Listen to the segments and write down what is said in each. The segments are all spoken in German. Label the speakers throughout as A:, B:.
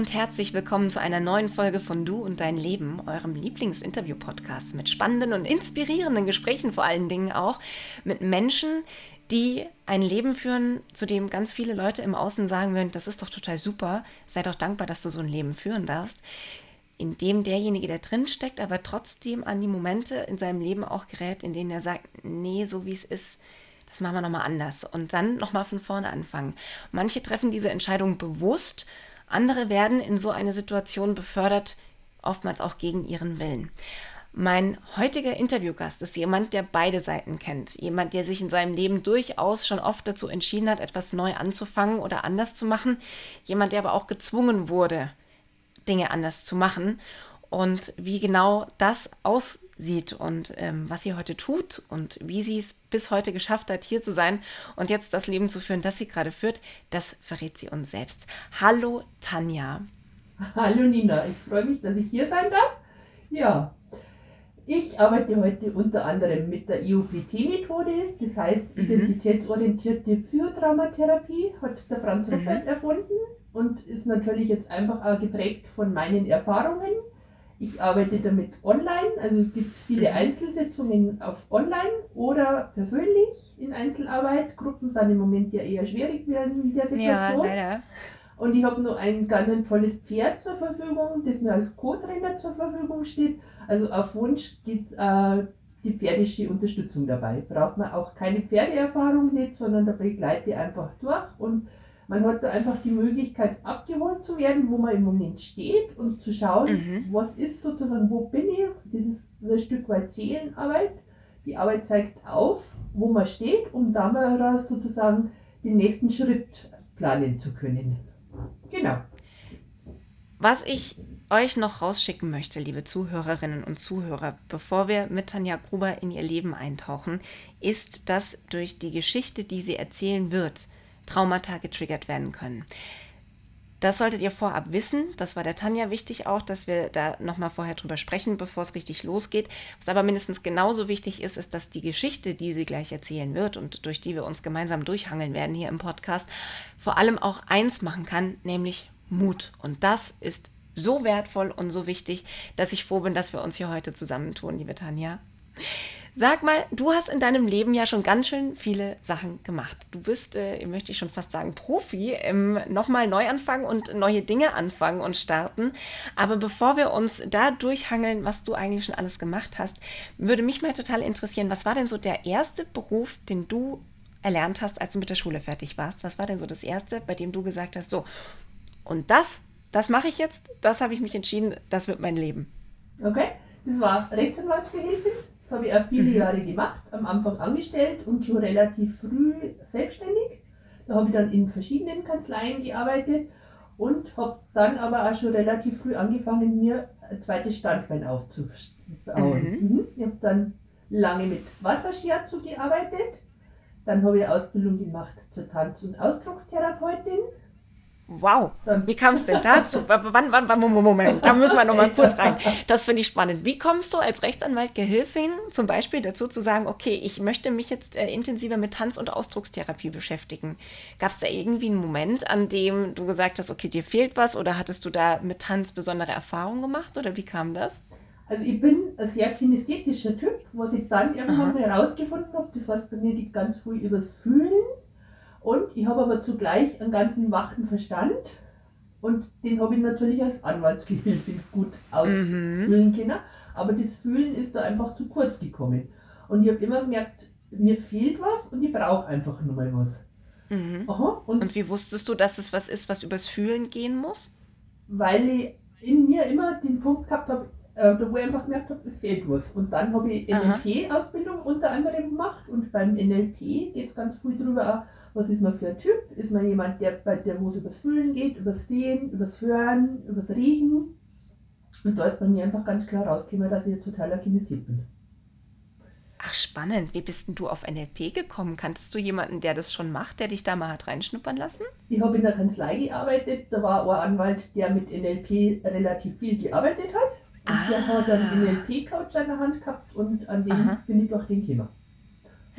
A: Und herzlich willkommen zu einer neuen Folge von Du und dein Leben, eurem Lieblingsinterview-Podcast mit spannenden und inspirierenden Gesprächen vor allen Dingen auch mit Menschen, die ein Leben führen, zu dem ganz viele Leute im Außen sagen würden, das ist doch total super, sei doch dankbar, dass du so ein Leben führen darfst, in dem derjenige, der drin steckt, aber trotzdem an die Momente in seinem Leben auch gerät, in denen er sagt, nee, so wie es ist, das machen wir nochmal anders und dann nochmal von vorne anfangen. Manche treffen diese Entscheidung bewusst andere werden in so eine Situation befördert, oftmals auch gegen ihren Willen. Mein heutiger Interviewgast ist jemand, der beide Seiten kennt. Jemand, der sich in seinem Leben durchaus schon oft dazu entschieden hat, etwas neu anzufangen oder anders zu machen. Jemand, der aber auch gezwungen wurde, Dinge anders zu machen und wie genau das aussieht und ähm, was sie heute tut und wie sie es bis heute geschafft hat, hier zu sein und jetzt das Leben zu führen, das sie gerade führt, das verrät sie uns selbst. Hallo Tanja.
B: Hallo Nina, ich freue mich, dass ich hier sein darf. Ja, ich arbeite heute unter anderem mit der IOPT-Methode, das heißt mhm. identitätsorientierte Psychotraumatherapie, hat der Franz mhm. Ruppert erfunden und ist natürlich jetzt einfach auch geprägt von meinen Erfahrungen ich arbeite damit online, also es gibt viele mhm. Einzelsitzungen auf online oder persönlich in Einzelarbeit. Gruppen sind im Moment ja eher schwierig in der Situation. Ja, leider. Und ich habe noch ein ganz ein tolles Pferd zur Verfügung, das mir als Co-Trainer zur Verfügung steht. Also auf Wunsch geht äh, die pferdische Unterstützung dabei. Braucht man auch keine Pferdeerfahrung nicht, sondern da begleite ich einfach durch und man hat da einfach die Möglichkeit, abgeholt zu werden, wo man im Moment steht und zu schauen, mhm. was ist sozusagen, wo bin ich. Das ist ein Stück weit Seelenarbeit. Die Arbeit zeigt auf, wo man steht, um daraus sozusagen den nächsten Schritt planen zu können. Genau.
A: Was ich euch noch rausschicken möchte, liebe Zuhörerinnen und Zuhörer, bevor wir mit Tanja Gruber in ihr Leben eintauchen, ist, dass durch die Geschichte, die sie erzählen wird, Traumata getriggert werden können. Das solltet ihr vorab wissen. Das war der Tanja wichtig auch, dass wir da nochmal vorher drüber sprechen, bevor es richtig losgeht. Was aber mindestens genauso wichtig ist, ist, dass die Geschichte, die sie gleich erzählen wird und durch die wir uns gemeinsam durchhangeln werden hier im Podcast, vor allem auch eins machen kann, nämlich Mut. Und das ist so wertvoll und so wichtig, dass ich froh bin, dass wir uns hier heute zusammentun, liebe Tanja. Sag mal, du hast in deinem Leben ja schon ganz schön viele Sachen gemacht. Du bist, äh, möchte ich schon fast sagen, Profi im nochmal neu anfangen und neue Dinge anfangen und starten. Aber bevor wir uns da durchhangeln, was du eigentlich schon alles gemacht hast, würde mich mal total interessieren, was war denn so der erste Beruf, den du erlernt hast, als du mit der Schule fertig warst? Was war denn so das erste, bei dem du gesagt hast, so, und das, das mache ich jetzt, das habe ich mich entschieden, das wird mein Leben.
B: Okay, das war Rechtsanwaltsgehilfin das habe ich auch viele mhm. Jahre gemacht, am Anfang angestellt und schon relativ früh selbstständig. Da habe ich dann in verschiedenen Kanzleien gearbeitet und habe dann aber auch schon relativ früh angefangen, mir ein zweites Standbein aufzubauen. Mhm. mhm. Ich habe dann lange mit Wasserschiatsu gearbeitet. Dann habe ich Ausbildung gemacht zur Tanz- und Ausdruckstherapeutin
A: Wow, wie kam es denn dazu? wann, wann, wann, Moment, da müssen wir noch mal kurz rein. Das finde ich spannend. Wie kommst du als Rechtsanwalt Gehilfin zum Beispiel dazu zu sagen, okay, ich möchte mich jetzt äh, intensiver mit Tanz- und Ausdruckstherapie beschäftigen? Gab es da irgendwie einen Moment, an dem du gesagt hast, okay, dir fehlt was oder hattest du da mit Tanz besondere Erfahrungen gemacht oder wie kam das?
B: Also ich bin ein sehr kinesthetischer Typ, was ich dann irgendwann herausgefunden habe, das heißt bei mir geht ganz viel übers Fühlen und ich habe aber zugleich einen ganzen wachen Verstand und den habe ich natürlich als Anwaltsgehilfe gut ausfüllen mhm. können. Aber das Fühlen ist da einfach zu kurz gekommen. Und ich habe immer gemerkt, mir fehlt was und ich brauche einfach nur mal was.
A: Mhm. Aha, und, und wie wusstest du, dass es was ist, was übers Fühlen gehen muss?
B: Weil ich in mir immer den Punkt gehabt habe, äh, wo ich einfach gemerkt habe, es fehlt was. Und dann habe ich NLP-Ausbildung unter anderem gemacht und beim NLP geht es ganz viel darüber, was ist man für ein Typ? Ist man jemand, der bei der, wo es übers Fühlen geht, übers Sehen, übers Hören, übers Riechen? Und da ist bei mir einfach ganz klar rausgekommen, dass ich totaler Kinesiet bin.
A: Ach, spannend. Wie bist denn du auf NLP gekommen? Kanntest du jemanden, der das schon macht, der dich da mal hat reinschnuppern lassen?
B: Ich habe in der Kanzlei gearbeitet. Da war ein Anwalt, der mit NLP relativ viel gearbeitet hat. Und ah. der hat einen NLP-Coach an der Hand gehabt und an dem Aha. bin ich durch den gekommen.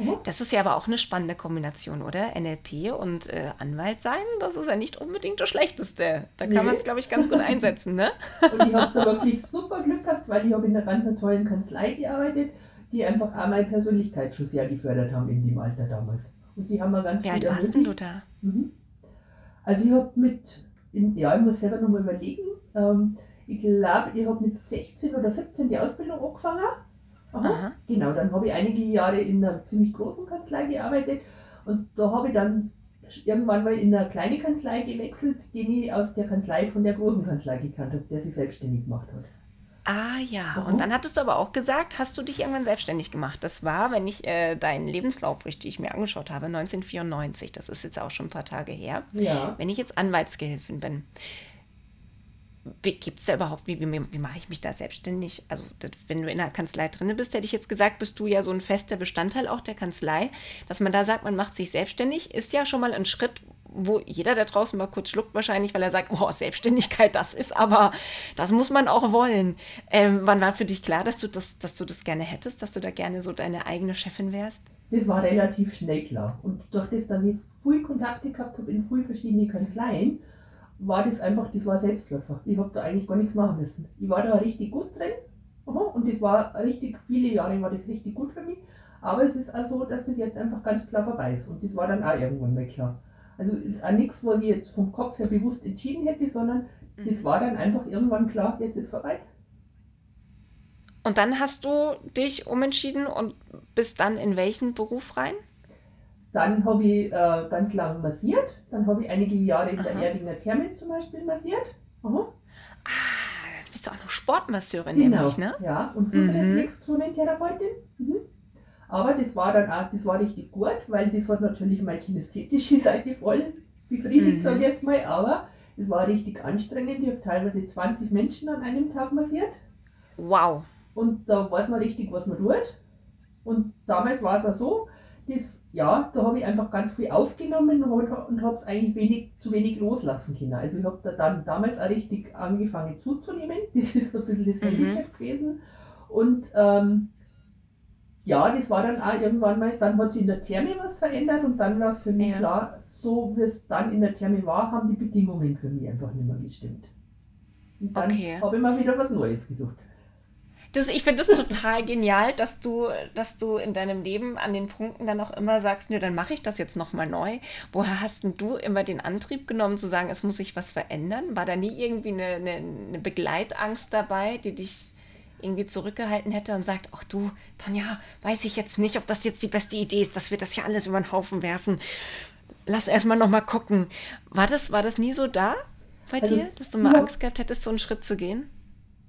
A: Mhm. Das ist ja aber auch eine spannende Kombination, oder? NLP und äh, Anwalt sein, das ist ja nicht unbedingt das Schlechteste. Da kann nee. man es, glaube ich, ganz gut einsetzen, ne?
B: Und ich habe da wirklich super Glück gehabt, weil ich habe in einer ganz tollen Kanzlei gearbeitet, die einfach auch meine Persönlichkeit schon sehr gefördert haben in dem Alter damals. Und die haben wir ganz
A: Wie alt warst denn du da? Mhm.
B: Also ich habe mit, in, ja, ich muss selber nochmal überlegen, ähm, ich glaube, ich habe mit 16 oder 17 die Ausbildung angefangen. Aha. Genau, dann habe ich einige Jahre in einer ziemlich großen Kanzlei gearbeitet und da habe ich dann irgendwann mal in eine kleine Kanzlei gewechselt, die ich aus der Kanzlei von der großen Kanzlei gekannt habe, der sich selbstständig gemacht hat.
A: Ah ja, mhm. und dann hattest du aber auch gesagt, hast du dich irgendwann selbstständig gemacht. Das war, wenn ich äh, deinen Lebenslauf richtig mir angeschaut habe, 1994. Das ist jetzt auch schon ein paar Tage her.
B: Ja.
A: Wenn ich jetzt Anwaltsgehilfin bin, gibt es da überhaupt, wie, wie, wie mache ich mich da selbstständig? Also, das, wenn du in der Kanzlei drin bist, hätte ich jetzt gesagt, bist du ja so ein fester Bestandteil auch der Kanzlei. Dass man da sagt, man macht sich selbstständig, ist ja schon mal ein Schritt, wo jeder da draußen mal kurz schluckt, wahrscheinlich, weil er sagt, oh, Selbstständigkeit, das ist aber, das muss man auch wollen. Ähm, wann war für dich klar, dass du das, dass du das gerne hättest, dass du da gerne so deine eigene Chefin wärst?
B: Das war relativ schnell klar. Und durch das, dass ich viel Kontakte gehabt habe in vielen verschiedenen Kanzleien, war das einfach, das war Selbstläufer. Ich habe da eigentlich gar nichts machen müssen. Ich war da richtig gut drin und das war richtig, viele Jahre war das richtig gut für mich. Aber es ist auch so, dass das jetzt einfach ganz klar vorbei ist. Und das war dann auch irgendwann mal klar. Also es ist auch nichts, was ich jetzt vom Kopf her bewusst entschieden hätte, sondern das mhm. war dann einfach irgendwann klar, jetzt ist vorbei.
A: Und dann hast du dich umentschieden und bist dann in welchen Beruf rein?
B: Dann habe ich äh, ganz lange massiert. Dann habe ich einige Jahre in Aha. der Erdinger Therme zum Beispiel massiert.
A: Aha. Ah, du bist auch noch Sportmasseurin,
B: genau.
A: nämlich, ne?
B: Ja, und Fußreflexzonentherapeutin. Mhm. mhm. Aber das war dann auch, das war richtig gut, weil das hat natürlich meine kinästhetische Seite voll befriedigt, mhm. sage ich jetzt mal. Aber es war richtig anstrengend. Ich habe teilweise 20 Menschen an einem Tag massiert.
A: Wow.
B: Und da weiß man richtig, was man tut. Und damals war es auch so, das, ja, da habe ich einfach ganz viel aufgenommen und habe es eigentlich wenig, zu wenig loslassen können. Also ich habe da dann damals auch richtig angefangen zuzunehmen. Das ist so ein bisschen das Handicap mhm. gewesen. Und ähm, ja, das war dann auch irgendwann mal, dann hat sich in der Therme was verändert und dann war es für mich ja. klar, so wie es dann in der Therme war, haben die Bedingungen für mich einfach nicht mehr gestimmt. Und dann okay. habe ich mal wieder was Neues gesucht.
A: Das, ich finde es total genial, dass du, dass du in deinem Leben an den Punkten dann auch immer sagst, nö, dann mache ich das jetzt nochmal neu. Woher hast denn du immer den Antrieb genommen zu sagen, es muss sich was verändern? War da nie irgendwie eine, eine, eine Begleitangst dabei, die dich irgendwie zurückgehalten hätte und sagt, ach du, Tanja, weiß ich jetzt nicht, ob das jetzt die beste Idee ist, dass wir das hier alles über den Haufen werfen. Lass erstmal nochmal gucken. War das, war das nie so da bei also, dir, dass du mal ja. Angst gehabt hättest, so einen Schritt zu gehen?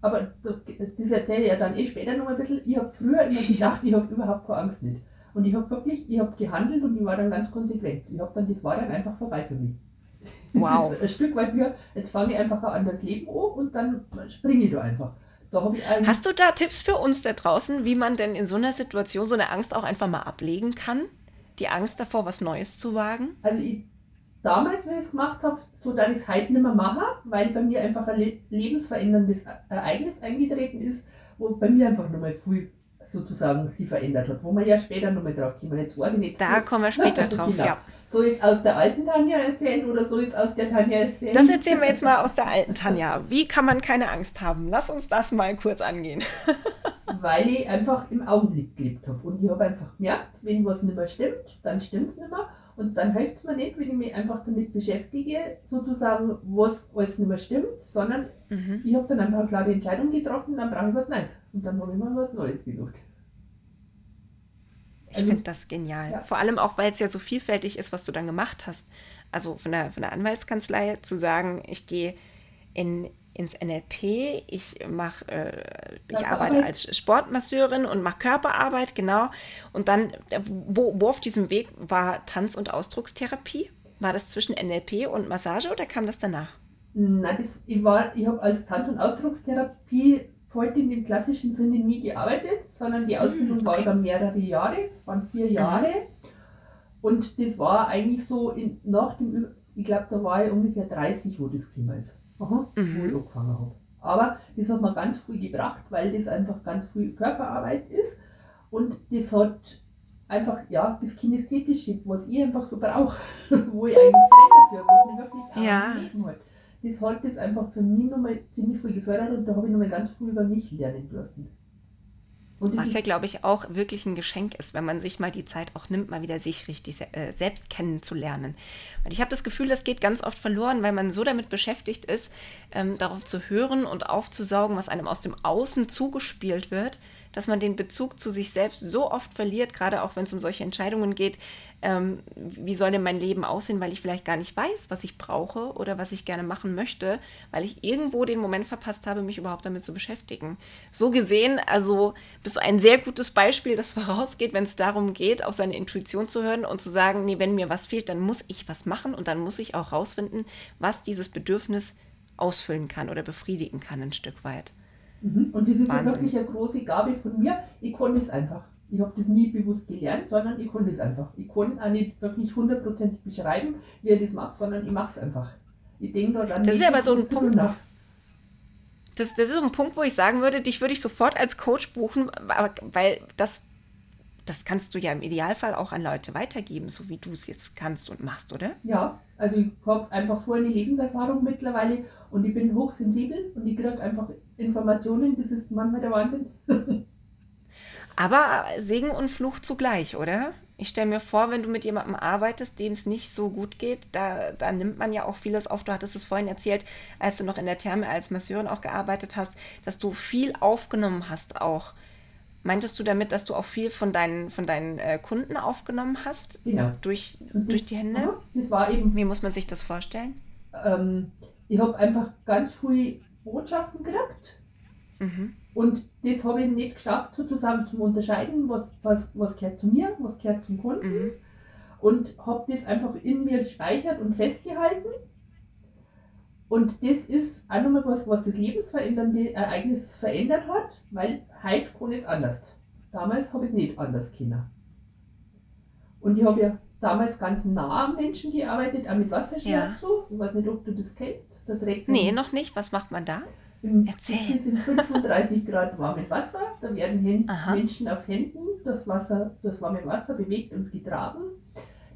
B: Aber das erzähle ich ja dann eh später noch ein bisschen. Ich habe früher immer gedacht, ich habe überhaupt keine Angst nicht. Und ich habe wirklich, ich habe gehandelt und ich war dann ganz konsequent. Ich habe dann, das war dann einfach vorbei für mich.
A: Wow.
B: ein Stück weit mir, jetzt fange ich einfach an das Leben an und dann springe ich da einfach. Da
A: Hast du da Tipps für uns da draußen, wie man denn in so einer Situation so eine Angst auch einfach mal ablegen kann? Die Angst davor, was Neues zu wagen?
B: Also ich damals, wenn ich es gemacht habe, so dass ich es heute nicht mehr mache, weil bei mir einfach ein lebensveränderndes Ereignis eingetreten ist, wo bei mir einfach nochmal viel sozusagen sie verändert hat, wo man ja später nochmal drauf kommen. Jetzt weiß ich nicht.
A: Da so, kommen wir später drauf, genau. ja.
B: So ist aus der alten Tanja erzählen oder so ist aus der Tanja erzählen?
A: Das erzählen wir jetzt mal aus der alten Tanja. Wie kann man keine Angst haben? Lass uns das mal kurz angehen.
B: Weil ich einfach im Augenblick gelebt habe und ich habe einfach gemerkt, wenn was nicht mehr stimmt, dann stimmt es nicht mehr und dann hilft es mir nicht, wenn ich mich einfach damit beschäftige, sozusagen, was alles nicht mehr stimmt, sondern mhm. ich habe dann einfach eine klare Entscheidung getroffen, dann brauche ich was Neues. Und dann habe ich mal was Neues gesucht.
A: Ich also, finde das genial. Ja. Vor allem auch, weil es ja so vielfältig ist, was du dann gemacht hast. Also von der, von der Anwaltskanzlei zu sagen, ich gehe in ins NLP, ich mache, äh, ich arbeite als Sportmasseurin und mache Körperarbeit, genau. Und dann, wo, wo auf diesem Weg war Tanz- und Ausdruckstherapie? War das zwischen NLP und Massage oder kam das danach?
B: Nein, das, ich, ich habe als Tanz- und Ausdruckstherapie heute in dem klassischen Sinne nie gearbeitet, sondern die hm, Ausbildung okay. war über mehrere Jahre, es waren vier mhm. Jahre. Mhm. Und das war eigentlich so in, nach dem, ich glaube, da war ich ungefähr 30, wo das Klima ist aha, mhm. wo ich angefangen habe. Aber das hat mir ganz viel gebracht, weil das einfach ganz viel Körperarbeit ist. Und das hat einfach, ja, das Kinästhetische, was ich einfach so brauche, wo ich eigentlich dafür, was mich wirklich
A: ja.
B: Hat. Das hat das einfach für mich nochmal ziemlich viel gefördert und da habe ich nochmal ganz viel über mich lernen dürfen.
A: Was ja, glaube ich, auch wirklich ein Geschenk ist, wenn man sich mal die Zeit auch nimmt, mal wieder sich richtig äh, selbst kennenzulernen. Und ich habe das Gefühl, das geht ganz oft verloren, weil man so damit beschäftigt ist, ähm, darauf zu hören und aufzusaugen, was einem aus dem Außen zugespielt wird, dass man den Bezug zu sich selbst so oft verliert, gerade auch wenn es um solche Entscheidungen geht, ähm, wie soll denn mein Leben aussehen, weil ich vielleicht gar nicht weiß, was ich brauche oder was ich gerne machen möchte, weil ich irgendwo den Moment verpasst habe, mich überhaupt damit zu beschäftigen. So gesehen, also bist du ein sehr gutes Beispiel, das vorausgeht, wenn es darum geht, auf seine Intuition zu hören und zu sagen, nee, wenn mir was fehlt, dann muss ich was machen und dann muss ich auch rausfinden, was dieses Bedürfnis ausfüllen kann oder befriedigen kann ein Stück weit.
B: Mhm. Und das ist ja wirklich eine große Gabe von mir. Ich konnte es einfach. Ich habe das nie bewusst gelernt, sondern ich konnte es einfach. Ich konnte auch nicht wirklich hundertprozentig beschreiben, wie er das macht, sondern ich mache es einfach. Ich denke da dann
A: Das ist aber so ein Punkt. Nach. Das, das ist so ein Punkt, wo ich sagen würde, dich würde ich sofort als Coach buchen, weil das, das kannst du ja im Idealfall auch an Leute weitergeben, so wie du es jetzt kannst und machst, oder?
B: Ja, also ich habe einfach so eine Lebenserfahrung mittlerweile und ich bin hochsensibel und ich kriege einfach Informationen, das ist manchmal der Wahnsinn.
A: Aber Segen und Fluch zugleich, oder? Ich stelle mir vor, wenn du mit jemandem arbeitest, dem es nicht so gut geht, da, da nimmt man ja auch vieles auf. Du hattest es vorhin erzählt, als du noch in der Therme als Masseurin auch gearbeitet hast, dass du viel aufgenommen hast auch. Meintest du damit, dass du auch viel von deinen, von deinen äh, Kunden aufgenommen hast?
B: Genau.
A: Durch, das, durch die Hände?
B: Das war eben.
A: Wie muss man sich das vorstellen?
B: Ähm, ich habe einfach ganz viele Botschaften gekriegt. Mhm. Und das habe ich nicht geschafft, sozusagen zu unterscheiden, was, was, was gehört zu mir, was gehört zum Kunden. Mhm. Und habe das einfach in mir gespeichert und festgehalten. Und das ist auch nochmal was, was das lebensverändernde Ereignis verändert hat, weil heute kann es anders. Damals habe ich es nicht anders können. Und ich habe ja damals ganz nah am Menschen gearbeitet, auch mit Wasserschmerzen. Ja. Ich weiß nicht, ob du das kennst.
A: Da trägt nee, noch nicht. Was macht man da?
B: Im, Erzähl. Es sind 35 Grad warmes Wasser. Da werden Händ Menschen auf Händen das Wasser, das warme Wasser bewegt und getragen.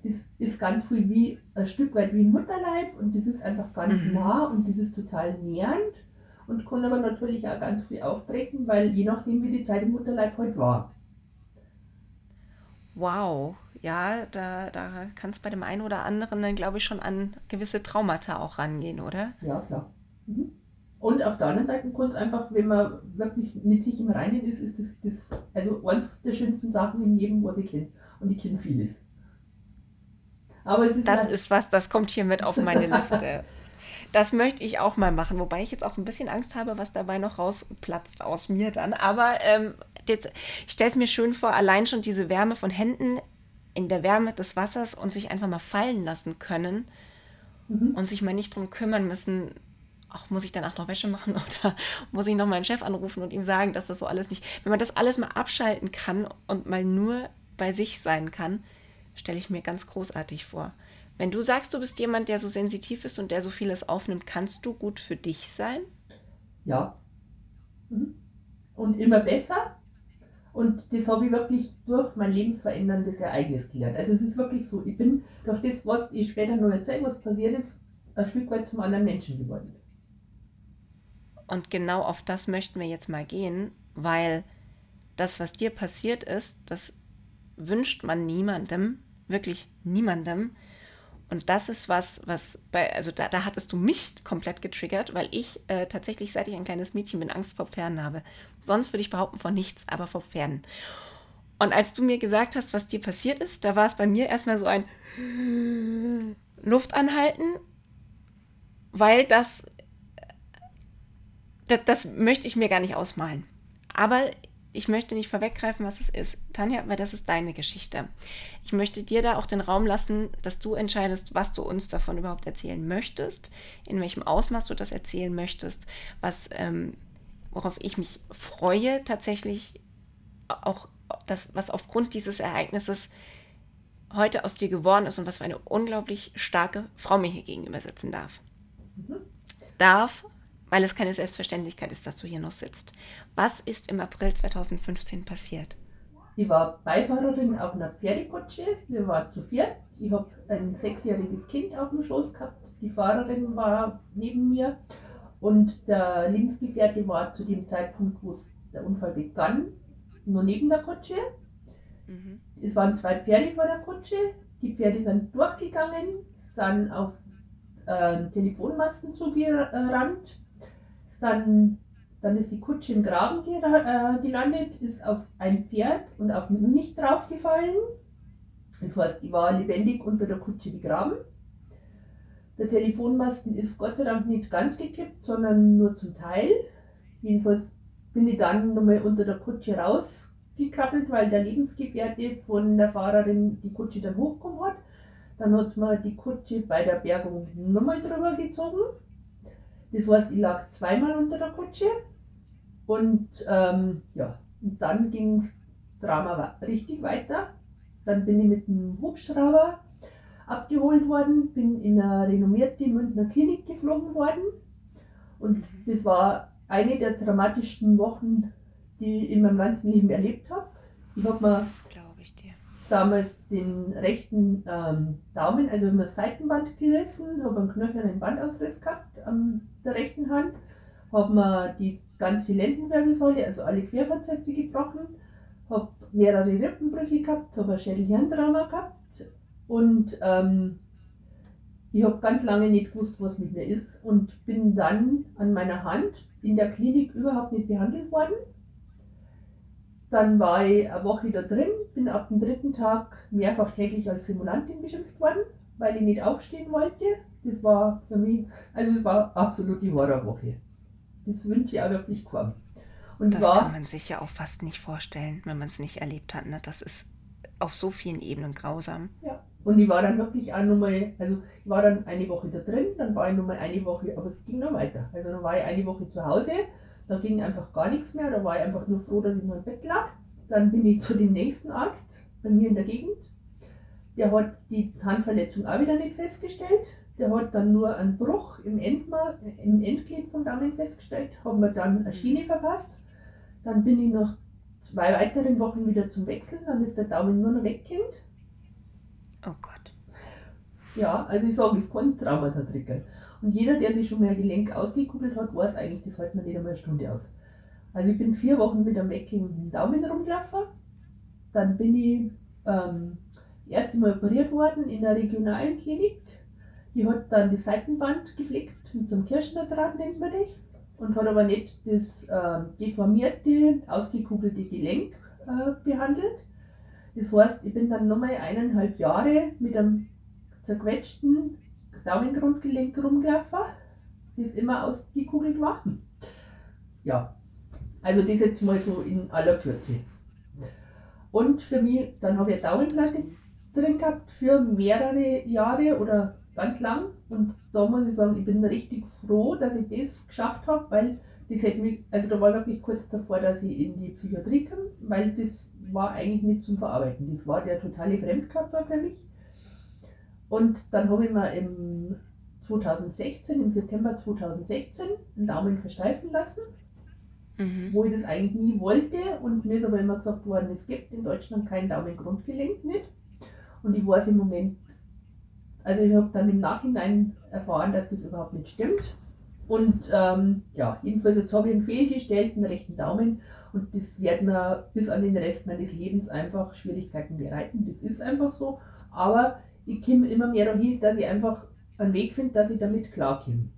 B: Das ist ganz viel wie ein Stück weit wie ein Mutterleib und das ist einfach ganz mhm. nah und das ist total nährend und kann aber natürlich auch ganz viel aufbrechen, weil je nachdem wie die Zeit im Mutterleib heute halt war.
A: Wow, ja, da, da kann es bei dem einen oder anderen dann, glaube ich, schon an gewisse Traumata auch rangehen, oder?
B: Ja, klar. Mhm. Und auf der anderen Seite es einfach, wenn man wirklich mit sich im Reinen ist, ist das, das also eines der schönsten Sachen im Leben, was ich kenne. Und ich kenne vieles.
A: Aber es ist das halt ist was, das kommt hier mit auf meine Liste. Das möchte ich auch mal machen, wobei ich jetzt auch ein bisschen Angst habe, was dabei noch rausplatzt aus mir dann. Aber ähm, jetzt, ich stelle es mir schön vor, allein schon diese Wärme von Händen in der Wärme des Wassers und sich einfach mal fallen lassen können mhm. und sich mal nicht drum kümmern müssen, ach, muss ich danach noch Wäsche machen oder muss ich noch meinen Chef anrufen und ihm sagen, dass das so alles nicht. Wenn man das alles mal abschalten kann und mal nur bei sich sein kann, stelle ich mir ganz großartig vor. Wenn du sagst, du bist jemand, der so sensitiv ist und der so vieles aufnimmt, kannst du gut für dich sein?
B: Ja. Mhm. Und immer besser. Und das habe ich wirklich durch mein lebensveränderndes Ereignis gelernt. Also es ist wirklich so, ich bin durch das, was ich später noch erzähle, was passiert ist, ein Stück weit zum anderen Menschen geworden.
A: Und genau auf das möchten wir jetzt mal gehen, weil das, was dir passiert ist, das wünscht man niemandem, wirklich niemandem. Und das ist was, was bei, also da, da hattest du mich komplett getriggert, weil ich äh, tatsächlich, seit ich ein kleines Mädchen bin, Angst vor Pferden habe. Sonst würde ich behaupten, vor nichts, aber vor Pferden. Und als du mir gesagt hast, was dir passiert ist, da war es bei mir erstmal so ein Luftanhalten, weil das, das, das möchte ich mir gar nicht ausmalen. Aber ich möchte nicht vorweggreifen, was es ist, Tanja, weil das ist deine Geschichte. Ich möchte dir da auch den Raum lassen, dass du entscheidest, was du uns davon überhaupt erzählen möchtest, in welchem Ausmaß du das erzählen möchtest, was, ähm, worauf ich mich freue, tatsächlich auch das, was aufgrund dieses Ereignisses heute aus dir geworden ist und was für eine unglaublich starke Frau mir hier gegenüber sitzen darf. Mhm. Darf, weil es keine Selbstverständlichkeit ist, dass du hier noch sitzt. Was ist im April 2015 passiert?
B: Ich war Beifahrerin auf einer Pferdekutsche. Wir waren zu viert. Ich habe ein sechsjähriges Kind auf dem Schoß gehabt. Die Fahrerin war neben mir. Und der Lebensgefährte war zu dem Zeitpunkt, wo der Unfall begann, nur neben der Kutsche. Mhm. Es waren zwei Pferde vor der Kutsche. Die Pferde sind durchgegangen, sind auf äh, Telefonmasten zugerannt, sind, dann ist die Kutsche im Graben äh, gelandet, ist auf ein Pferd und auf mich nicht draufgefallen. Das heißt, ich war lebendig unter der Kutsche begraben. Der Telefonmasten ist Gott sei Dank nicht ganz gekippt, sondern nur zum Teil. Jedenfalls bin ich dann nochmal unter der Kutsche rausgekrabbelt, weil der Lebensgefährte von der Fahrerin die Kutsche dann hochgekommen hat. Dann hat man die Kutsche bei der Bergung nochmal drüber gezogen. Das heißt, ich lag zweimal unter der Kutsche. Und ähm, ja, und dann ging das Drama richtig weiter. Dann bin ich mit dem Hubschrauber abgeholt worden, bin in eine renommierte Münchner Klinik geflogen worden. Und das war eine der dramatischsten Wochen, die ich in meinem ganzen Leben erlebt habe. Ich habe mir damals den rechten ähm, Daumen, also immer das Seitenband gerissen, habe einen knöchernen Bandausriss gehabt an der rechten Hand, habe mir die ganze Lendenwirbelsäule, also alle Querfortsätze gebrochen, habe mehrere Rippenbrüche gehabt, habe ein Schädelhirntrauma gehabt und ähm, ich habe ganz lange nicht gewusst, was mit mir ist und bin dann an meiner Hand in der Klinik überhaupt nicht behandelt worden. Dann war ich eine Woche da drin, bin ab dem dritten Tag mehrfach täglich als Simulantin beschimpft worden, weil ich nicht aufstehen wollte. Das war für mich, also es war absolut die Horrorwoche. Das wünsche ich auch wirklich kaum.
A: Und das war, kann man sich ja auch fast nicht vorstellen, wenn man es nicht erlebt hat. Ne? Das ist auf so vielen Ebenen grausam.
B: Ja. Und ich war dann wirklich auch nochmal, also ich war dann eine Woche da drin, dann war ich nochmal eine Woche, aber es ging noch weiter. Also dann war ich eine Woche zu Hause, da ging einfach gar nichts mehr, da war ich einfach nur froh, dass ich nur im Bett lag. Dann bin ich zu dem nächsten Arzt bei mir in der Gegend. Der hat die Handverletzung auch wieder nicht festgestellt. Der hat dann nur einen Bruch im, Endma im Endglied vom Daumen festgestellt, haben wir dann eine Schiene verpasst. Dann bin ich nach zwei weiteren Wochen wieder zum Wechseln, dann ist der Daumen nur noch weggekommen.
A: Oh Gott.
B: Ja, also ich sage, es kann Traumata triggern. Und jeder, der sich schon mal ein Gelenk ausgekugelt hat, weiß eigentlich, das hält man nicht einmal eine Stunde aus. Also ich bin vier Wochen mit einem weggehenden Daumen rumgelaufen. Dann bin ich ähm, das erste Mal operiert worden in der regionalen Klinik. Die hat dann das Seitenband geflickt mit so einem Kirschnerdraht, nennt man das. Und hat aber nicht das äh, deformierte, ausgekugelte Gelenk äh, behandelt. Das heißt, ich bin dann nochmal eineinhalb Jahre mit einem zerquetschten Daumengrundgelenk rumgelaufen, das immer ausgekugelt war. Ja, also das jetzt mal so in aller Kürze. Und für mich, dann habe ich eine Daumenplatte drin gehabt für mehrere Jahre oder ganz lang. Und da muss ich sagen, ich bin richtig froh, dass ich das geschafft habe, weil das hätte mich, also da war wirklich kurz davor, dass ich in die Psychiatrie kam, weil das war eigentlich nicht zum Verarbeiten. Das war der totale Fremdkörper für mich. Und dann habe ich mir im 2016, im September 2016, einen Daumen versteifen lassen, mhm. wo ich das eigentlich nie wollte. Und mir ist aber immer gesagt worden, es gibt in Deutschland kein Daumengrundgelenk nicht. Und ich weiß im Moment, also ich habe dann im Nachhinein erfahren, dass das überhaupt nicht stimmt. Und ähm, ja, jedenfalls jetzt habe ich einen fehlgestellten rechten Daumen und das wird mir bis an den Rest meines Lebens einfach Schwierigkeiten bereiten. Das ist einfach so. Aber ich komme immer mehr dahin, dass ich einfach einen Weg finde, dass ich damit klarkomme.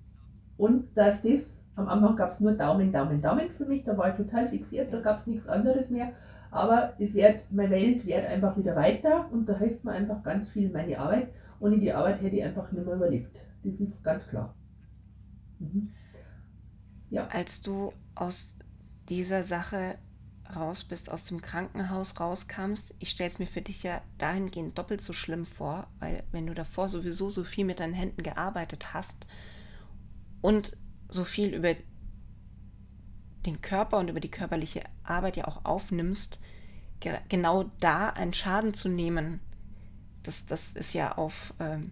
B: Und dass das, am Anfang gab es nur Daumen, Daumen, Daumen für mich, da war ich total fixiert, da gab es nichts anderes mehr. Aber es wird, meine Welt wird einfach wieder weiter und da hilft mir einfach ganz viel meine Arbeit. Ohne die Arbeit hätte ich einfach nicht mehr überlebt. Das ist ganz klar.
A: Mhm. Ja. Als du aus dieser Sache raus bist, aus dem Krankenhaus rauskamst, ich stelle es mir für dich ja dahingehend doppelt so schlimm vor, weil wenn du davor sowieso so viel mit deinen Händen gearbeitet hast und so viel über den Körper und über die körperliche Arbeit ja auch aufnimmst, ge genau da einen Schaden zu nehmen, das, das ist ja auf ähm,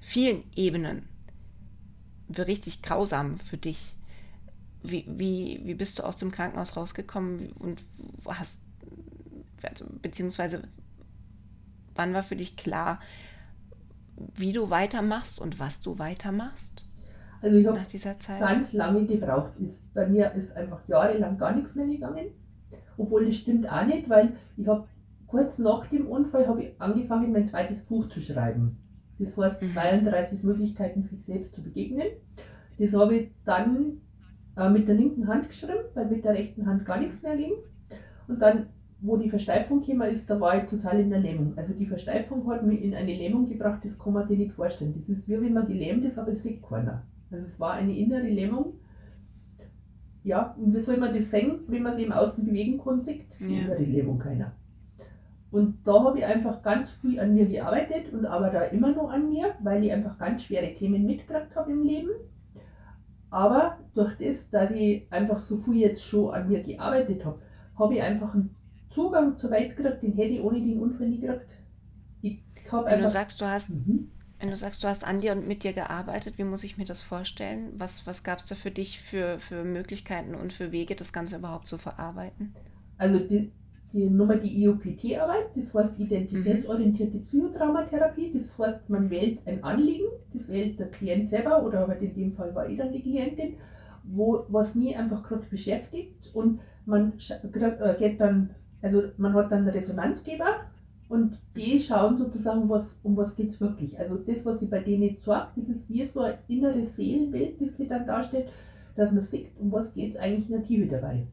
A: vielen Ebenen richtig grausam für dich. Wie, wie, wie bist du aus dem Krankenhaus rausgekommen und hast, also, beziehungsweise wann war für dich klar, wie du weitermachst und was du weitermachst?
B: Also ich habe ganz lange gebraucht. Ist, bei mir ist einfach jahrelang gar nichts mehr gegangen. Obwohl das stimmt auch nicht, weil ich habe kurz nach dem Unfall habe ich angefangen, mein zweites Buch zu schreiben. Das heißt 32 mhm. Möglichkeiten, sich selbst zu begegnen. Das habe ich dann äh, mit der linken Hand geschrieben, weil mit der rechten Hand gar nichts mehr ging. Und dann, wo die Versteifung gekommen ist, da war ich total in der Lähmung. Also die Versteifung hat mich in eine Lähmung gebracht, das kann man sich nicht vorstellen. Das ist wie wenn man gelähmt ist, aber es sieht keiner. Also es war eine innere Lähmung. Ja, und wie soll man das sehen, wenn man sich im Außen bewegen kann, sieht die ja. innere Lähmung keiner. Und da habe ich einfach ganz viel an mir gearbeitet und aber da immer noch an mir, weil ich einfach ganz schwere Themen mitgebracht habe im Leben. Aber durch das, dass ich einfach so viel jetzt schon an mir gearbeitet habe, habe ich einfach einen Zugang zur Welt gekriegt, den hätte ich ohne den Unfall nie gekriegt.
A: Ich Wenn einfach, du sagst, du hast, mhm. wenn du sagst, du hast an dir und mit dir gearbeitet, wie muss ich mir das vorstellen? Was, was gab es da für dich für, für Möglichkeiten und für Wege, das Ganze überhaupt zu verarbeiten?
B: Also die, die Nummer die IOPT-Arbeit, das heißt identitätsorientierte Psychotraumatherapie, das heißt, man wählt ein Anliegen, das wählt der Klient selber oder halt in dem Fall war ich dann die Klientin, wo, was mich einfach gerade beschäftigt und man äh, geht dann, also man hat dann einen Resonanzgeber und die schauen sozusagen, was, um was geht es wirklich. Also das, was ich bei denen sagt, das ist wie so ein inneres Seelenbild, das sie dann darstellt, dass man sieht, um was geht es eigentlich in der Tiefe dabei.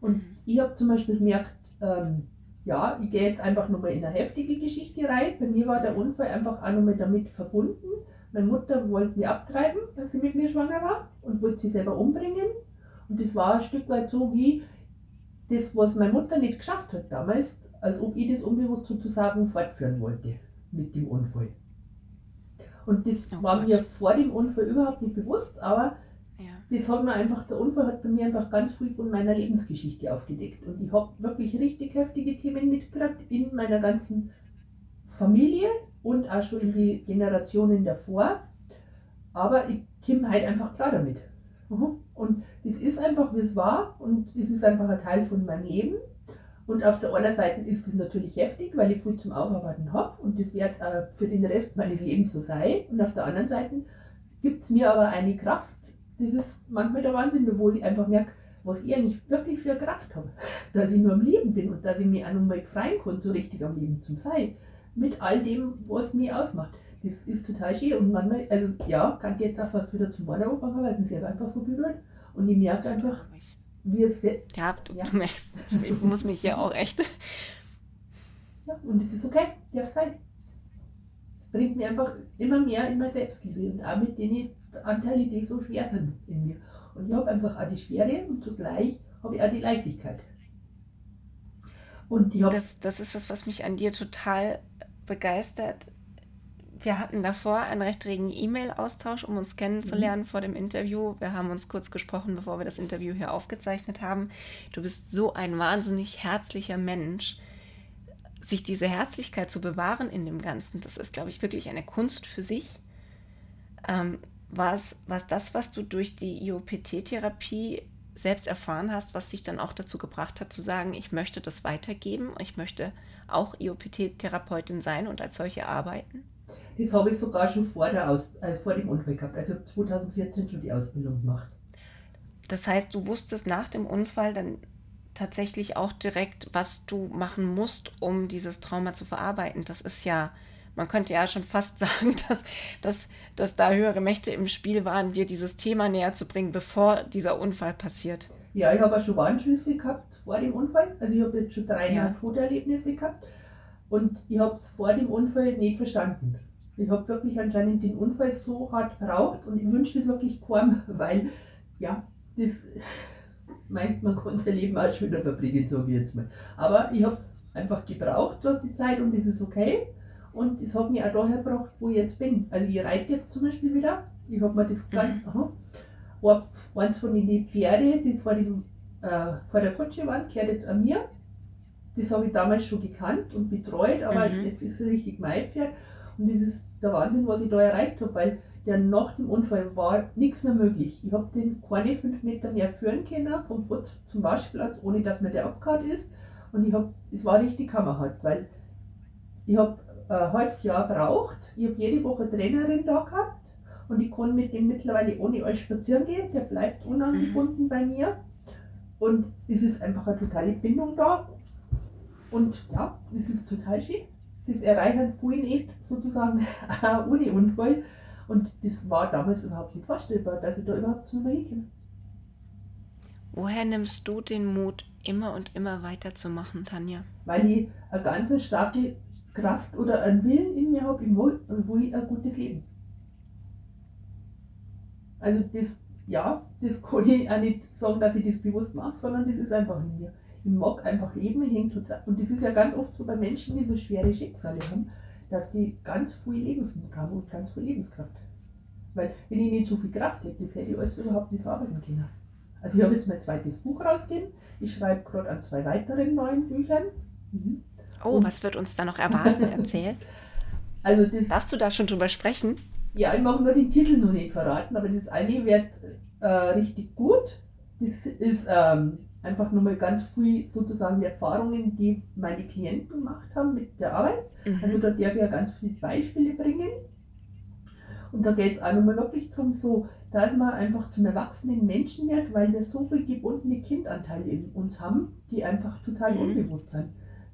B: Und mhm. ich habe zum Beispiel gemerkt, ähm, ja, ich gehe jetzt einfach nochmal in eine heftige Geschichte rein. Bei mir war der Unfall einfach auch nochmal damit verbunden. Meine Mutter wollte mich abtreiben, als sie mit mir schwanger war und wollte sie selber umbringen. Und das war ein Stück weit so wie das, was meine Mutter nicht geschafft hat damals, als ob ich das unbewusst sozusagen fortführen wollte mit dem Unfall. Und das oh war mir vor dem Unfall überhaupt nicht bewusst, aber das hat mir einfach, der Unfall hat bei mir einfach ganz viel von meiner Lebensgeschichte aufgedeckt. Und ich habe wirklich richtig heftige Themen mitgebracht in meiner ganzen Familie und auch schon in die Generationen davor. Aber ich komme halt einfach klar damit. Mhm. Und das ist einfach, wie es war und es ist einfach ein Teil von meinem Leben. Und auf der einen Seite ist es natürlich heftig, weil ich viel zum Aufarbeiten habe und das wird äh, für den Rest meines Lebens so sein. Und auf der anderen Seite gibt es mir aber eine Kraft, das ist manchmal der Wahnsinn, wo ich einfach merke, was ich eigentlich wirklich für Kraft habe. Dass ich nur am Leben bin und dass ich mich auch noch mal freien kann, so richtig am Leben zum Sein. Mit all dem, was mich ausmacht. Das ist total schön. Und manchmal, also ja, kann ich jetzt auch fast wieder zum Morden anfangen, weil es mich selber einfach so berührt. Und ich merke einfach, wie es.
A: Ja, du, ja. du merkst, ich muss mich hier auch echt.
B: Ja, und es ist okay, darf sein. Es bringt mir einfach immer mehr in meine Selbstliebe und auch mit denen Anteile, die so schwer sind in mir. Und ich habe einfach auch die Schwere und zugleich habe ich auch die Leichtigkeit.
A: Und die das, das ist was, was mich an dir total begeistert. Wir hatten davor einen recht regen E-Mail-Austausch, um uns kennenzulernen mhm. vor dem Interview. Wir haben uns kurz gesprochen, bevor wir das Interview hier aufgezeichnet haben. Du bist so ein wahnsinnig herzlicher Mensch. Sich diese Herzlichkeit zu bewahren in dem Ganzen, das ist, glaube ich, wirklich eine Kunst für sich. Ähm, war es, das, was du durch die IOPT-Therapie selbst erfahren hast, was dich dann auch dazu gebracht hat, zu sagen, ich möchte das weitergeben, ich möchte auch IOPT-Therapeutin sein und als solche arbeiten?
B: Das habe ich sogar schon vor, der Aus äh, vor dem Unfall gehabt, also 2014 schon die Ausbildung gemacht.
A: Das heißt, du wusstest nach dem Unfall dann tatsächlich auch direkt, was du machen musst, um dieses Trauma zu verarbeiten. Das ist ja man könnte ja schon fast sagen, dass, dass, dass da höhere Mächte im Spiel waren, dir dieses Thema näher zu bringen, bevor dieser Unfall passiert.
B: Ja, ich habe auch schon Warnschlüsse gehabt vor dem Unfall. Also ich habe jetzt schon drei ja. Toderlebnisse gehabt und ich habe es vor dem Unfall nicht verstanden. Ich habe wirklich anscheinend den Unfall so hart braucht und ich wünsche es wirklich kaum, weil ja, das meint, man kann sein Leben auch schöner verbringen, sage ich jetzt mal. Aber ich habe es einfach gebraucht durch die Zeit und es ist okay. Und das hat mich auch daher gebracht, wo ich jetzt bin. Also ich reite jetzt zum Beispiel wieder. Ich habe mir das ganz, mhm. aha, eins von den Pferde, die vor, dem, äh, vor der Kutsche waren, gehört jetzt an mir. Das habe ich damals schon gekannt und betreut, aber mhm. jetzt ist es richtig mein Pferd. Und das ist der Wahnsinn, was ich da erreicht habe, weil der nach dem Unfall war nichts mehr möglich. Ich habe den keine fünf Meter mehr führen können, vom Putz zum Waschplatz, ohne dass mir der abgehauen ist. Und ich habe, es war richtig hammerhart, weil ich habe ein halbes Jahr braucht. Ich habe jede Woche Trainerin da gehabt und ich kann mit dem mittlerweile ohne euch spazieren gehen. Der bleibt unangebunden mhm. bei mir. Und es ist einfach eine totale Bindung da. Und ja, es ist total schön. Das erreichen viele nicht sozusagen ohne Unfall. Und das war damals überhaupt nicht vorstellbar, dass ich da überhaupt zu mir hinkomme.
A: Woher nimmst du den Mut, immer und immer weiterzumachen, Tanja?
B: Weil ich eine ganz starke Kraft oder einen Willen in mir habe, wo, ich ein gutes Leben. Also das, ja, das kann ich auch nicht sagen, dass ich das bewusst mache, sondern das ist einfach in mir. Ich mag einfach leben, ich hänge total. Und das ist ja ganz oft so bei Menschen, die so schwere Schicksale haben, dass die ganz viel Lebensmut haben und ganz viel Lebenskraft. Weil wenn ich nicht so viel Kraft hätte, das hätte ich alles überhaupt nicht verarbeiten können. Also ich habe jetzt mein zweites Buch rausgegeben. Ich schreibe gerade an zwei weiteren neuen Büchern.
A: Mhm. Oh, Und was wird uns da noch erwarten? Erzähl.
B: also das,
A: Darfst du da schon drüber sprechen?
B: Ja, ich mag nur den Titel noch nicht verraten, aber das eine wird äh, richtig gut. Das ist ähm, einfach nur mal ganz viel sozusagen die Erfahrungen, die meine Klienten gemacht haben mit der Arbeit. Mhm. Also da darf ich ja ganz viele Beispiele bringen. Und da geht es auch nochmal wirklich darum, so, dass man einfach zum erwachsenen Menschen wird, weil wir so viel gebundene Kindanteile in uns haben, die einfach total mhm. unbewusst sind.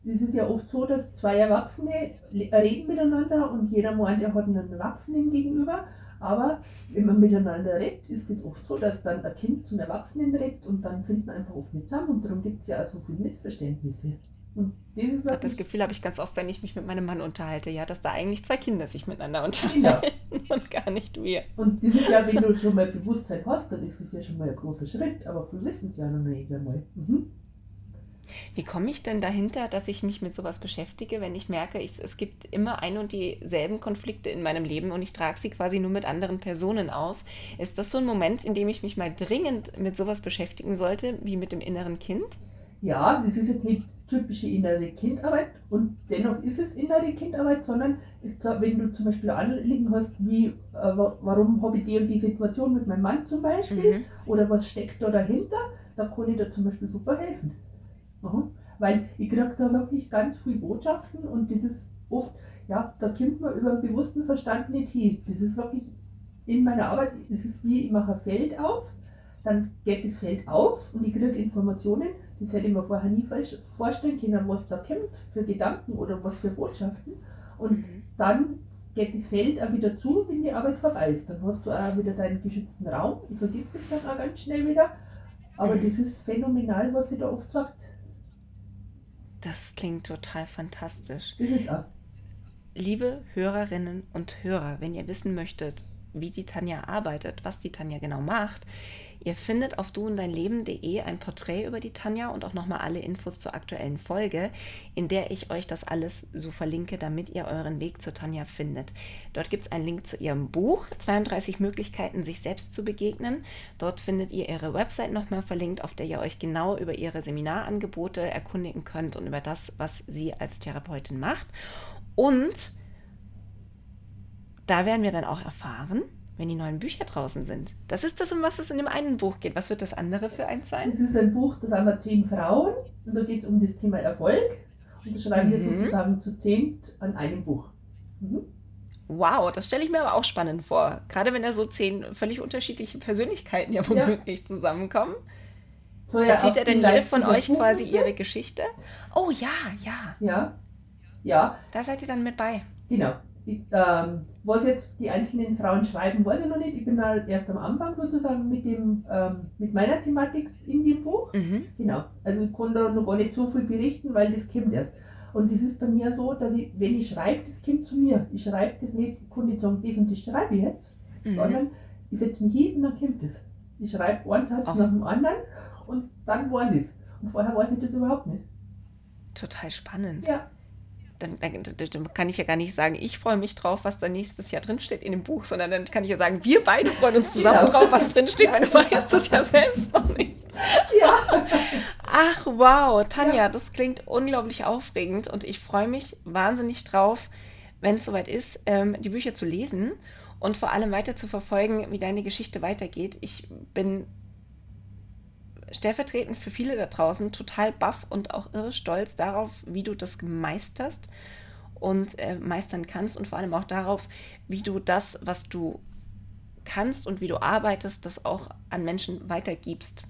B: Es ist ja oft so, dass zwei Erwachsene reden miteinander und jeder meint, er hat einen Erwachsenen gegenüber. Aber wenn man miteinander redet, ist es oft so, dass dann ein Kind zum Erwachsenen redet und dann findet man einfach oft nicht zusammen und darum gibt es ja auch so viele Missverständnisse. Und
A: dieses das Gefühl habe ich ganz oft, wenn ich mich mit meinem Mann unterhalte, ja, dass da eigentlich zwei Kinder sich miteinander unterhalten ja. und gar nicht wir.
B: Und das ist ja, wenn du schon mal Bewusstsein hast, dann ist es ja schon mal ein großer Schritt, aber viele wissen es ja noch nicht einmal. Mhm.
A: Wie komme ich denn dahinter, dass ich mich mit sowas beschäftige, wenn ich merke, ich, es gibt immer ein und dieselben Konflikte in meinem Leben und ich trage sie quasi nur mit anderen Personen aus? Ist das so ein Moment, in dem ich mich mal dringend mit sowas beschäftigen sollte, wie mit dem inneren Kind?
B: Ja, das ist jetzt nicht typische innere Kindarbeit und dennoch ist es innere Kindarbeit, sondern ist, wenn du zum Beispiel Anliegen hast, wie, äh, warum habe ich die und die Situation mit meinem Mann zum Beispiel mhm. oder was steckt da dahinter, da kann ich dir zum Beispiel super helfen. Aha. Weil ich kriege da wirklich ganz viele Botschaften und das ist oft, ja, da kommt man über den bewussten Verstand nicht hin. Das ist wirklich in meiner Arbeit, das ist wie, ich mache ein Feld auf, dann geht das Feld auf und ich kriege Informationen, das hätte ich mir vorher nie vorstellen können, was da kommt für Gedanken oder was für Botschaften. Und mhm. dann geht das Feld auch wieder zu, wenn die Arbeit vorbei ist. Dann hast du auch wieder deinen geschützten Raum. Ich vergisst das dann auch ganz schnell wieder. Aber mhm. das ist phänomenal, was sie da oft sagt.
A: Das klingt total fantastisch. Liebe Hörerinnen und Hörer, wenn ihr wissen möchtet, wie die Tanja arbeitet, was die Tanja genau macht, Ihr findet auf duundeinleben.de ein Porträt über die Tanja und auch nochmal alle Infos zur aktuellen Folge, in der ich euch das alles so verlinke, damit ihr euren Weg zur Tanja findet. Dort gibt es einen Link zu ihrem Buch, 32 Möglichkeiten, sich selbst zu begegnen. Dort findet ihr ihre Website nochmal verlinkt, auf der ihr euch genau über ihre Seminarangebote erkundigen könnt und über das, was sie als Therapeutin macht. Und da werden wir dann auch erfahren, wenn die neuen Bücher draußen sind. Das ist das, um was es in dem einen Buch geht. Was wird das andere für eins sein?
B: Das ist ein Buch, das haben wir zehn Frauen und da geht es um das Thema Erfolg. Und das schreiben mhm. wir sozusagen zu zehnt an einem Buch. Mhm.
A: Wow, das stelle ich mir aber auch spannend vor. Gerade wenn da so zehn völlig unterschiedliche Persönlichkeiten ja womöglich ja. zusammenkommen. So, ja, Erzählt er denn jede von euch quasi ihre Geschichte? Oh ja, ja.
B: Ja. Ja.
A: Da seid ihr dann mit bei.
B: Genau ähm, was jetzt die einzelnen Frauen schreiben, weiß ich noch nicht. Ich bin halt erst am Anfang sozusagen mit, dem, ähm, mit meiner Thematik in dem Buch. Mhm. Genau. Also ich kann da noch gar nicht so viel berichten, weil das kommt erst. Und es ist bei mir so, dass ich, wenn ich schreibe, das kommt zu mir. Ich schreibe das nicht, ich kann nicht sagen, das und das schreibe ich jetzt, mhm. sondern ich setze mich hin und dann kommt es. Ich schreibe einen Satz oh. nach dem anderen und dann weiß ich es. Und vorher weiß ich das überhaupt nicht.
A: Total spannend.
B: Ja
A: dann, dann, dann, kann ich ja gar nicht sagen, ich freue mich drauf, was da nächstes Jahr drinsteht in dem Buch, sondern dann kann ich ja sagen, wir beide freuen uns zusammen genau. drauf, was drinsteht, weil du weißt es ja selbst noch nicht. Ja. Ach, wow, Tanja, ja. das klingt unglaublich aufregend und ich freue mich wahnsinnig drauf, wenn es soweit ist, ähm, die Bücher zu lesen und vor allem weiter zu verfolgen, wie deine Geschichte weitergeht. Ich bin stellvertretend für viele da draußen total baff und auch irre stolz darauf, wie du das meisterst und äh, meistern kannst und vor allem auch darauf, wie du das, was du kannst und wie du arbeitest, das auch an Menschen weitergibst.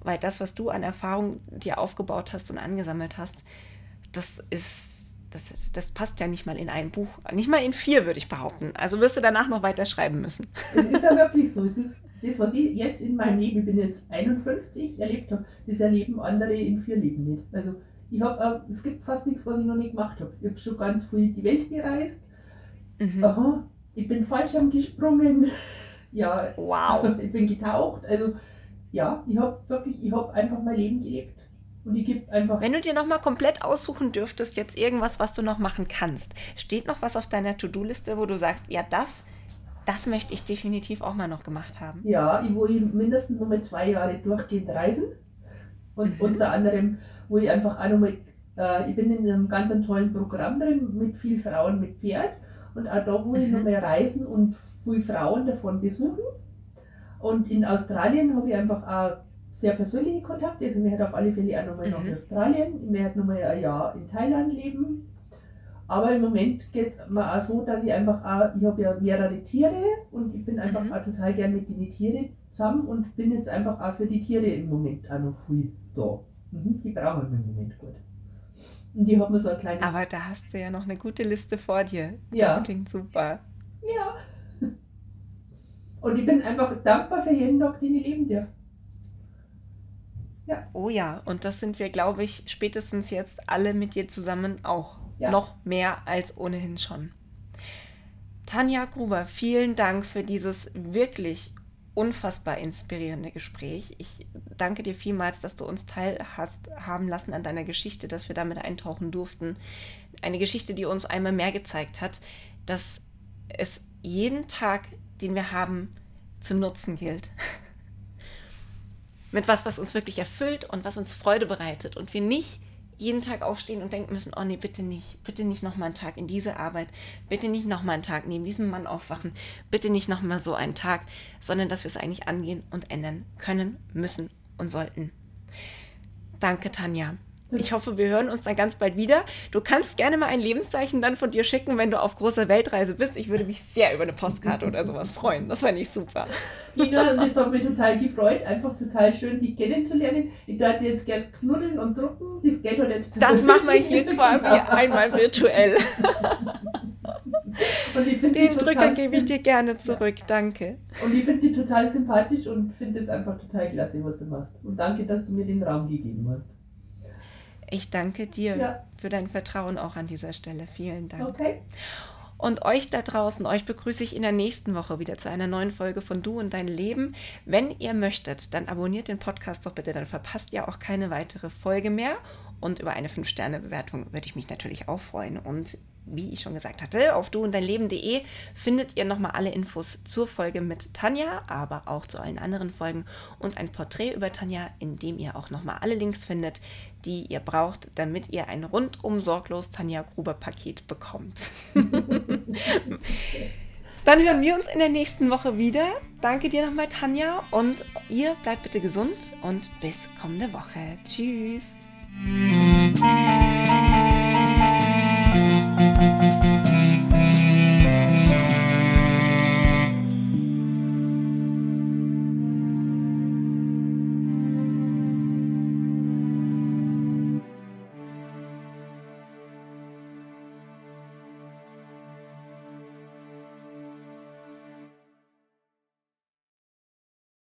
A: Weil das, was du an Erfahrung dir aufgebaut hast und angesammelt hast, das ist, das, das passt ja nicht mal in ein Buch. Nicht mal in vier, würde ich behaupten. Also wirst du danach noch weiter schreiben müssen.
B: Es ist ja wirklich so. Es ist das, was ich jetzt in meinem Leben, ich bin jetzt 51, erlebt habe, das erleben andere in vier Leben nicht. Also ich habe, es gibt fast nichts, was ich noch nicht gemacht habe. Ich habe schon ganz viel die Welt gereist. Mhm. Aha, ich bin Fallschirm gesprungen. Ja, wow. ich bin getaucht. Also ja, ich habe wirklich, ich habe einfach mein Leben gelebt. Und ich gebe einfach.
A: Wenn du dir nochmal komplett aussuchen dürftest, jetzt irgendwas, was du noch machen kannst, steht noch was auf deiner To-Do-Liste, wo du sagst, ja, das, das möchte ich definitiv auch mal noch gemacht haben.
B: Ja, ich wo ich mindestens noch mal zwei Jahre durchgehend reisen. Und mhm. unter anderem, wo ich einfach auch noch mal, äh, ich bin in einem ganz tollen Programm drin mit viel Frauen mit Pferd. Und auch da, wo mhm. ich noch mal reisen und viele Frauen davon besuchen. Und in Australien habe ich einfach auch sehr persönliche Kontakte. Also, mir hat auf alle Fälle auch nochmal mhm. nach Australien, mir hat nochmal ein Jahr in Thailand leben. Aber im Moment geht es mir auch so, dass ich einfach auch, ich habe ja mehrere Tiere und ich bin einfach mhm. auch total gern mit den Tieren zusammen und bin jetzt einfach auch für die Tiere im Moment auch noch viel da. Mhm, die brauchen wir im Moment gut. Und die haben so ein kleines.
A: Aber da hast du ja noch eine gute Liste vor dir. Ja. Das klingt super.
B: Ja. Und ich bin einfach dankbar für jeden Tag, den ich leben darf.
A: Ja. Oh ja, und das sind wir, glaube ich, spätestens jetzt alle mit dir zusammen auch. Ja. Noch mehr als ohnehin schon. Tanja Gruber, vielen Dank für dieses wirklich unfassbar inspirierende Gespräch. Ich danke dir vielmals, dass du uns teilhast haben lassen an deiner Geschichte, dass wir damit eintauchen durften. Eine Geschichte, die uns einmal mehr gezeigt hat, dass es jeden Tag, den wir haben, zu nutzen gilt. Mit was, was uns wirklich erfüllt und was uns Freude bereitet und wir nicht jeden Tag aufstehen und denken müssen, oh nee, bitte nicht, bitte nicht nochmal einen Tag in diese Arbeit, bitte nicht nochmal einen Tag neben diesem Mann aufwachen, bitte nicht nochmal so einen Tag, sondern dass wir es eigentlich angehen und ändern können, müssen und sollten. Danke, Tanja. Ich hoffe, wir hören uns dann ganz bald wieder. Du kannst gerne mal ein Lebenszeichen dann von dir schicken, wenn du auf großer Weltreise bist. Ich würde mich sehr über eine Postkarte oder sowas freuen. Das fände ich super.
B: Nina, das hat mich total gefreut. Einfach total schön, dich kennenzulernen. Ich würde jetzt gerne knuddeln und drucken. Das geht halt jetzt
A: Das machen wir hier quasi einmal virtuell. Den Drücker gebe ich dir gerne zurück. Ja. Danke.
B: Und ich finde dich total sympathisch und finde es einfach total klasse, was du machst. Und danke, dass du mir den Raum gegeben hast.
A: Ich danke dir ja. für dein Vertrauen auch an dieser Stelle. Vielen Dank. Okay. Und euch da draußen, euch begrüße ich in der nächsten Woche wieder zu einer neuen Folge von Du und dein Leben. Wenn ihr möchtet, dann abonniert den Podcast doch bitte, dann verpasst ihr auch keine weitere Folge mehr. Und über eine 5-Sterne-Bewertung würde ich mich natürlich auch freuen. Und wie ich schon gesagt hatte, auf du und dein Leben.de findet ihr nochmal alle Infos zur Folge mit Tanja, aber auch zu allen anderen Folgen und ein Porträt über Tanja, in dem ihr auch nochmal alle Links findet, die ihr braucht, damit ihr ein rundum sorglos Tanja Gruber Paket bekommt. Dann hören wir uns in der nächsten Woche wieder. Danke dir nochmal, Tanja. Und ihr bleibt bitte gesund und bis kommende Woche. Tschüss. Thank you.